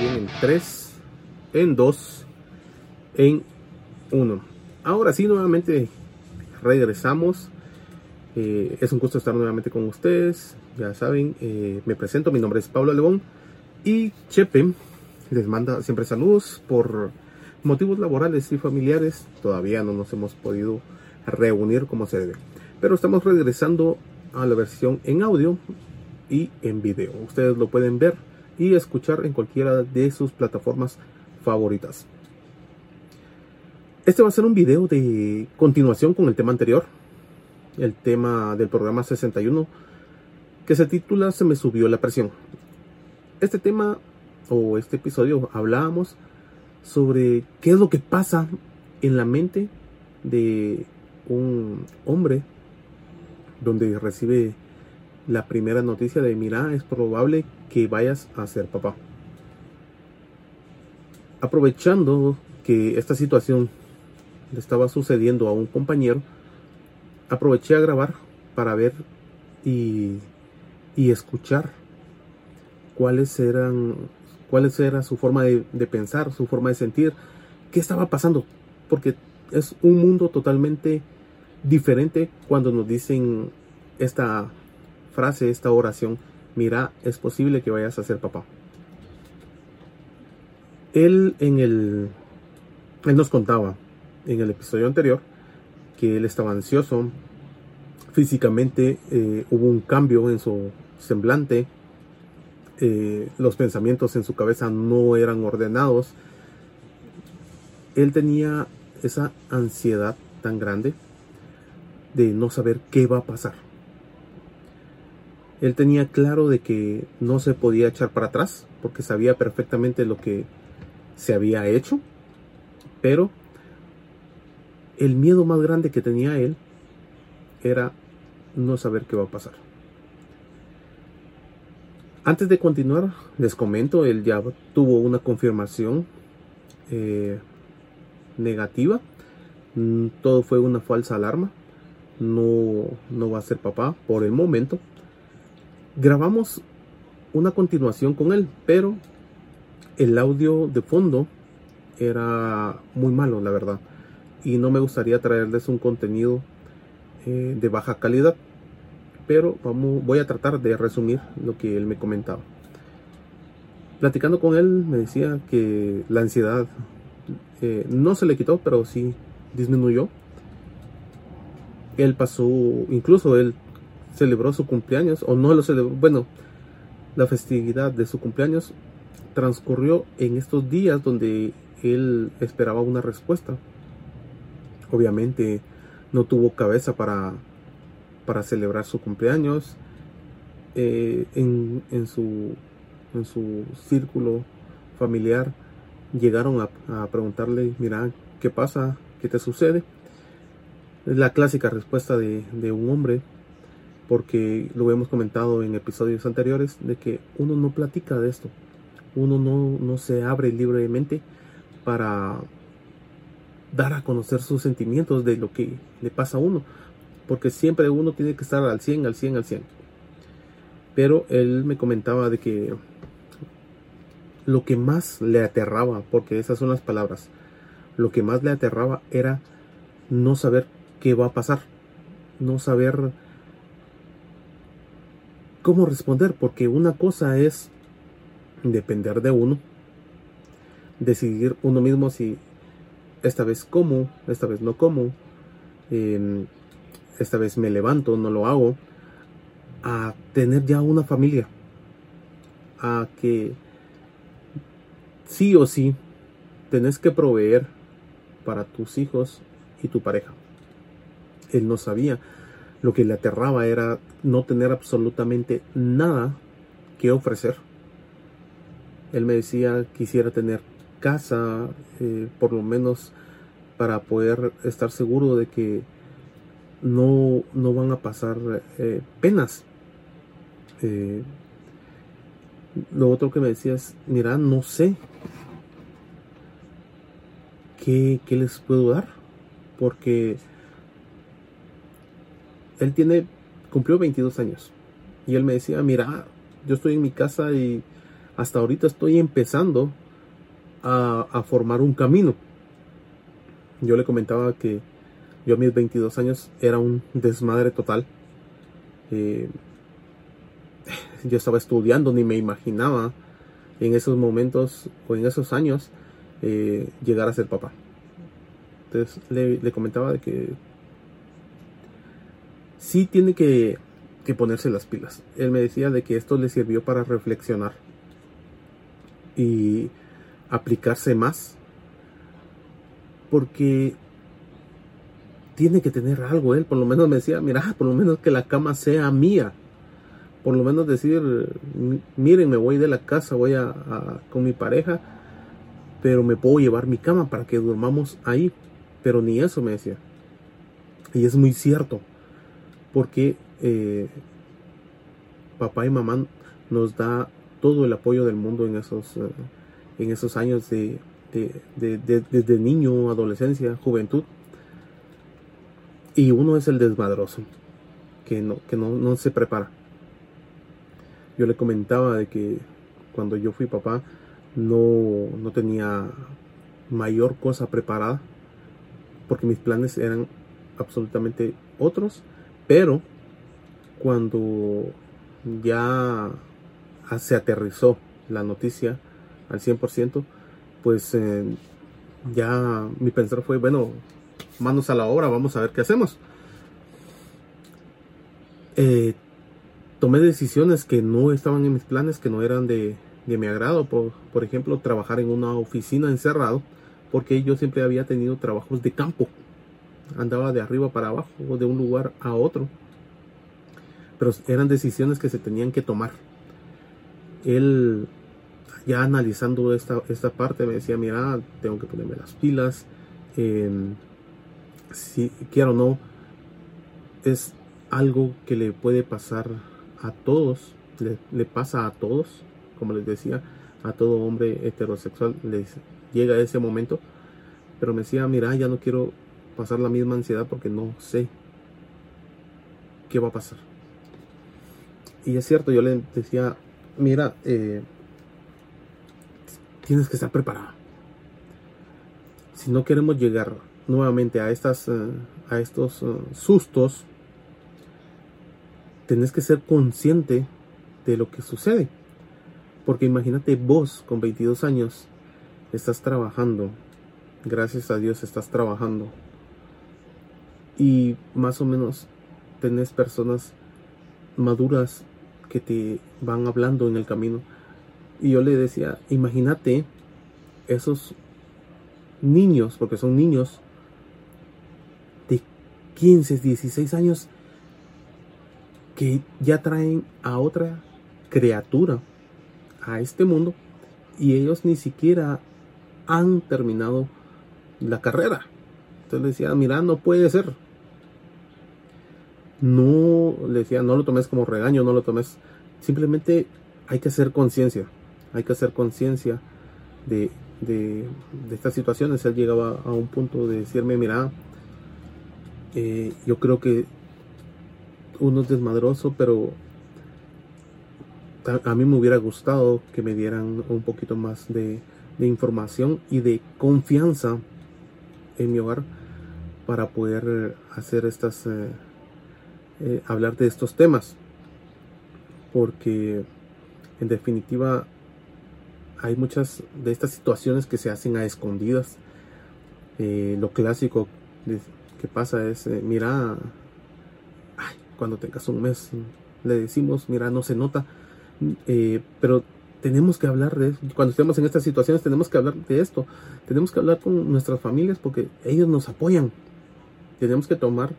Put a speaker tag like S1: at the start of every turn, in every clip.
S1: en 3, en 2, en 1. Ahora sí, nuevamente regresamos. Eh, es un gusto estar nuevamente con ustedes. Ya saben, eh, me presento, mi nombre es Pablo Lebón y Chepe les manda siempre saludos por motivos laborales y familiares. Todavía no nos hemos podido reunir como se debe. Pero estamos regresando a la versión en audio y en video. Ustedes lo pueden ver y escuchar en cualquiera de sus plataformas favoritas. Este va a ser un video de continuación con el tema anterior, el tema del programa 61, que se titula Se me subió la presión. Este tema o este episodio hablábamos sobre qué es lo que pasa en la mente de un hombre donde recibe la primera noticia de mira, es probable que vayas a ser papá. Aprovechando que esta situación le estaba sucediendo a un compañero, aproveché a grabar para ver y, y escuchar cuáles eran cuáles era su forma de, de, pensar, su forma de sentir, qué estaba pasando, porque es un mundo totalmente diferente cuando nos dicen esta frase, esta oración, mira, es posible que vayas a ser papá. Él en el él nos contaba en el episodio anterior que él estaba ansioso, físicamente eh, hubo un cambio en su semblante, eh, los pensamientos en su cabeza no eran ordenados, él tenía esa ansiedad tan grande de no saber qué va a pasar. Él tenía claro de que no se podía echar para atrás porque sabía perfectamente lo que se había hecho, pero el miedo más grande que tenía él era no saber qué va a pasar. Antes de continuar, les comento, él ya tuvo una confirmación eh, negativa. Mm, todo fue una falsa alarma no, no va a ser papá por el momento. Grabamos una continuación con él, pero el audio de fondo era muy malo, la verdad. Y no me gustaría traerles un contenido eh, de baja calidad. Pero vamos, voy a tratar de resumir lo que él me comentaba. Platicando con él, me decía que la ansiedad eh, no se le quitó, pero sí disminuyó él pasó, incluso él celebró su cumpleaños, o no lo celebró, bueno, la festividad de su cumpleaños transcurrió en estos días donde él esperaba una respuesta. Obviamente no tuvo cabeza para, para celebrar su cumpleaños. Eh, en, en, su, en su círculo familiar llegaron a, a preguntarle, mira, ¿qué pasa? ¿Qué te sucede? Es la clásica respuesta de, un hombre, porque lo hemos comentado en episodios anteriores, de que uno no platica de esto, uno no, no se abre libremente para dar a conocer sus sentimientos de lo que le pasa a uno, porque siempre uno tiene que estar al 100, al 100, al 100. Pero él me comentaba de que lo que más le aterraba, porque esas son las palabras, lo que más le aterraba era no saber qué va a pasar, no saber cómo responder, porque una cosa es depender de uno, decidir uno mismo si esta vez como, esta vez no como, em, esta vez me levanto, no lo hago, a tener ya una familia, a que sí o sí tenés que proveer para tus hijos y tu pareja él no sabía. Lo que le aterraba era no tener absolutamente nada que ofrecer. Él me decía quisiera tener casa, eh, por lo menos para poder estar seguro de que no, no van a pasar eh, penas. Eh, lo otro que me decía es, mira, no sé qué, qué les puedo dar, porque él tiene, cumplió 22 años. Y él me decía, mira, yo estoy en mi casa y hasta ahorita estoy empezando a, formar un camino. Yo le comentaba que yo a mis 22 años era un desmadre total. Eh, yo estaba estudiando, ni me imaginaba en esos momentos o en esos años eh, llegar a ser papá. Entonces le, comentaba de que sí tiene que, ponerse las pilas. Él me decía de que esto le sirvió para reflexionar y aplicarse más. Porque tiene que tener algo él. Por lo menos me decía, mira, por lo menos que la cama sea mía. Por lo menos decir, miren, me voy de la casa, voy a con mi pareja, pero me puedo llevar mi cama para que durmamos ahí pero ni eso me decía. Y es muy cierto, porque eh, papá y mamá nos da todo el apoyo del mundo en esos, eh, en esos años de, desde niño, adolescencia, juventud. Y uno es el desmadroso, que no, que no, no se prepara. Yo le comentaba de que cuando yo fui papá no, no tenía mayor cosa preparada porque mis planes eran absolutamente otros, pero cuando ya se aterrizó la noticia al 100%, pues eh, ya mi pensar fue, bueno, manos a la obra, vamos a ver qué hacemos. Eh, tomé decisiones que no estaban en mis planes, que no eran de, mi agrado. Por, por, ejemplo, trabajar en una oficina encerrado porque yo siempre había tenido trabajos de campo. Andaba de arriba para abajo, de un lugar a otro. Pero eran decisiones que se tenían que tomar. Él, ya analizando esta, esta parte, me decía, mira, tengo que ponerme las pilas. si quiero o no, es algo que le puede pasar a todos, le, le pasa a todos, como les decía, a todo hombre heterosexual les llega ese momento, pero me decía, mira, ya no quiero pasar la misma ansiedad porque no sé qué va a pasar. Y es cierto, yo le decía, mira, eh, tienes que estar preparado. Si no queremos llegar nuevamente a, estas, eh, a estos eh, sustos, tenés que ser consciente de lo que sucede. Porque imagínate vos con 22 años estás trabajando, gracias a Dios estás trabajando y más o menos tenés personas maduras que te van hablando en el camino. Y yo le decía, imagínate esos niños, porque son niños de 15, 16 años que ya traen a otra criatura a este mundo y ellos ni siquiera han terminado la carrera. Entonces le decía, mira, no puede ser. No, le decía, no lo tomes como regaño, no lo tomes. Simplemente hay que hacer conciencia. Hay que hacer conciencia de, de, estas situaciones. Él llegaba a un punto de decirme, mira, eh, yo creo que uno es desmadroso, pero a mí me hubiera gustado que me dieran un poquito más de, información y de confianza en mi hogar para poder hacer estas, eh, eh, hablar de estos temas. Porque en definitiva hay muchas de estas situaciones que se hacen a escondidas. Eh, lo clásico que pasa es, mira, cuando tengas un mes, le decimos, mira, no se nota, pero tenemos que hablar de eso. Cuando estemos en estas situaciones tenemos que hablar de esto. Tenemos que hablar con nuestras familias porque ellos nos apoyan. Tenemos que tomar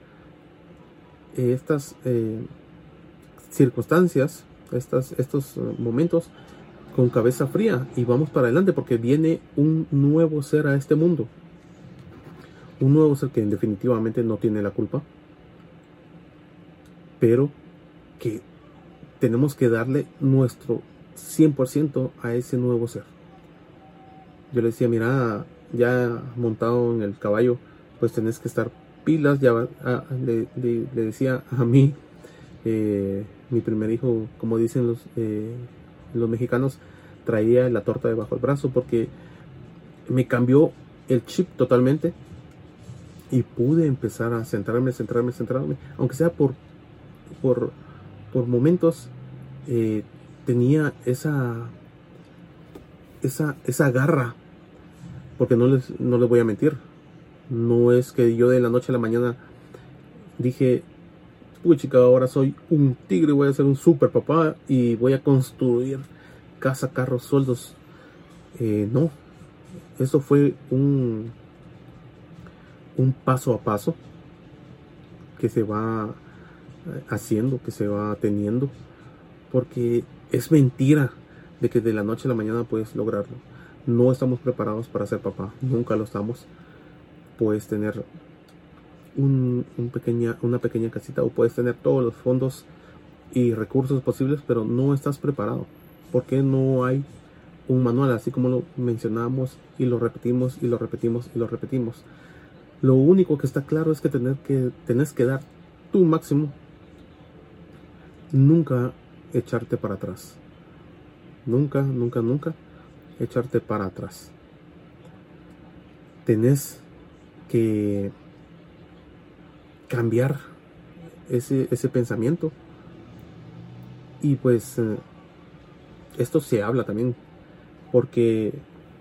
S1: estas eh, circunstancias, estas, estos eh, momentos con cabeza fría y vamos para adelante porque viene un nuevo ser a este mundo. Un nuevo ser que definitivamente no tiene la culpa, pero que tenemos que darle nuestro 100% a ese nuevo ser. Yo le decía, mira, ya montado en el caballo, pues tenés que estar pilas. Ya ah, le, decía a mí, eh, mi primer hijo, como dicen los, eh, los mexicanos, traía la torta debajo del brazo porque me cambió el chip totalmente y pude empezar a centrarme, centrarme, centrarme, aunque sea por, por, por momentos, eh, tenía esa, esa, esa garra, porque no les, no les voy a mentir, no es que yo de la noche a la mañana dije, uy chica, ahora soy un tigre, voy a ser un super papá y voy a construir casa, carros, sueldos. Eh, no, eso fue un, un paso a paso que se va haciendo, que se va teniendo, porque es mentira de que de la noche a la mañana puedes lograrlo. No estamos preparados para ser papá, nunca lo estamos. Puedes tener un, pequeña, una pequeña casita o puedes tener todos los fondos y recursos posibles, pero no estás preparado. Porque no hay un manual, así como lo mencionamos y lo repetimos y lo repetimos y lo repetimos. Lo único que está claro es que, tener que tenés que dar tu máximo. Nunca echarte para atrás. Nunca, nunca, nunca echarte para atrás. Tenés que cambiar ese, ese pensamiento. Y pues eh, esto se habla también, porque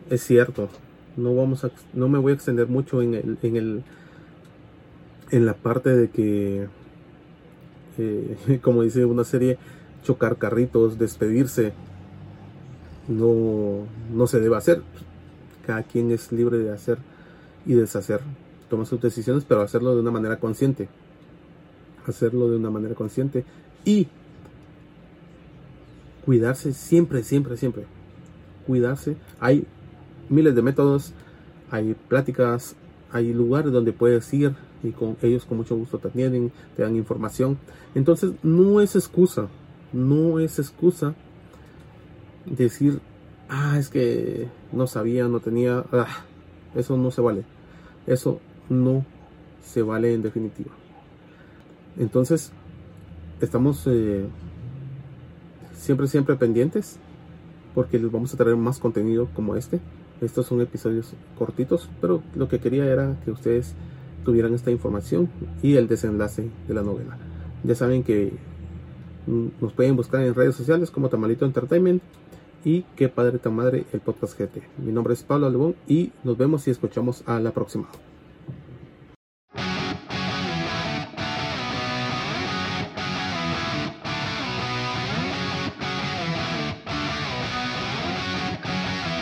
S1: es cierto, no vamos a, no me voy a extender mucho en el, en el, en la parte de que, eh, como dice una serie, chocar carritos, despedirse, no, no se debe hacer. Cada quien es libre de hacer y deshacer toma sus decisiones, pero hacerlo de una manera consciente. Hacerlo de una manera consciente y cuidarse siempre, siempre, siempre. Cuidarse. Hay miles de métodos, hay pláticas, hay lugares donde puedes ir y con ellos con mucho gusto te atienden, te dan información. Entonces no es excusa, no es excusa decir, ah, es que no sabía, no tenía, ah, eso no se vale. Eso no se vale en definitiva. Entonces, estamos eh, siempre, siempre pendientes porque les vamos a traer más contenido como este. Estos son episodios cortitos, pero lo que quería era que ustedes tuvieran esta información y el desenlace de la novela. Ya saben que mm, nos pueden buscar en redes sociales como Tamalito Entertainment y Que Padre Tan Madre el podcast GT. Mi nombre es Pablo Albón y nos vemos y escuchamos a la próxima.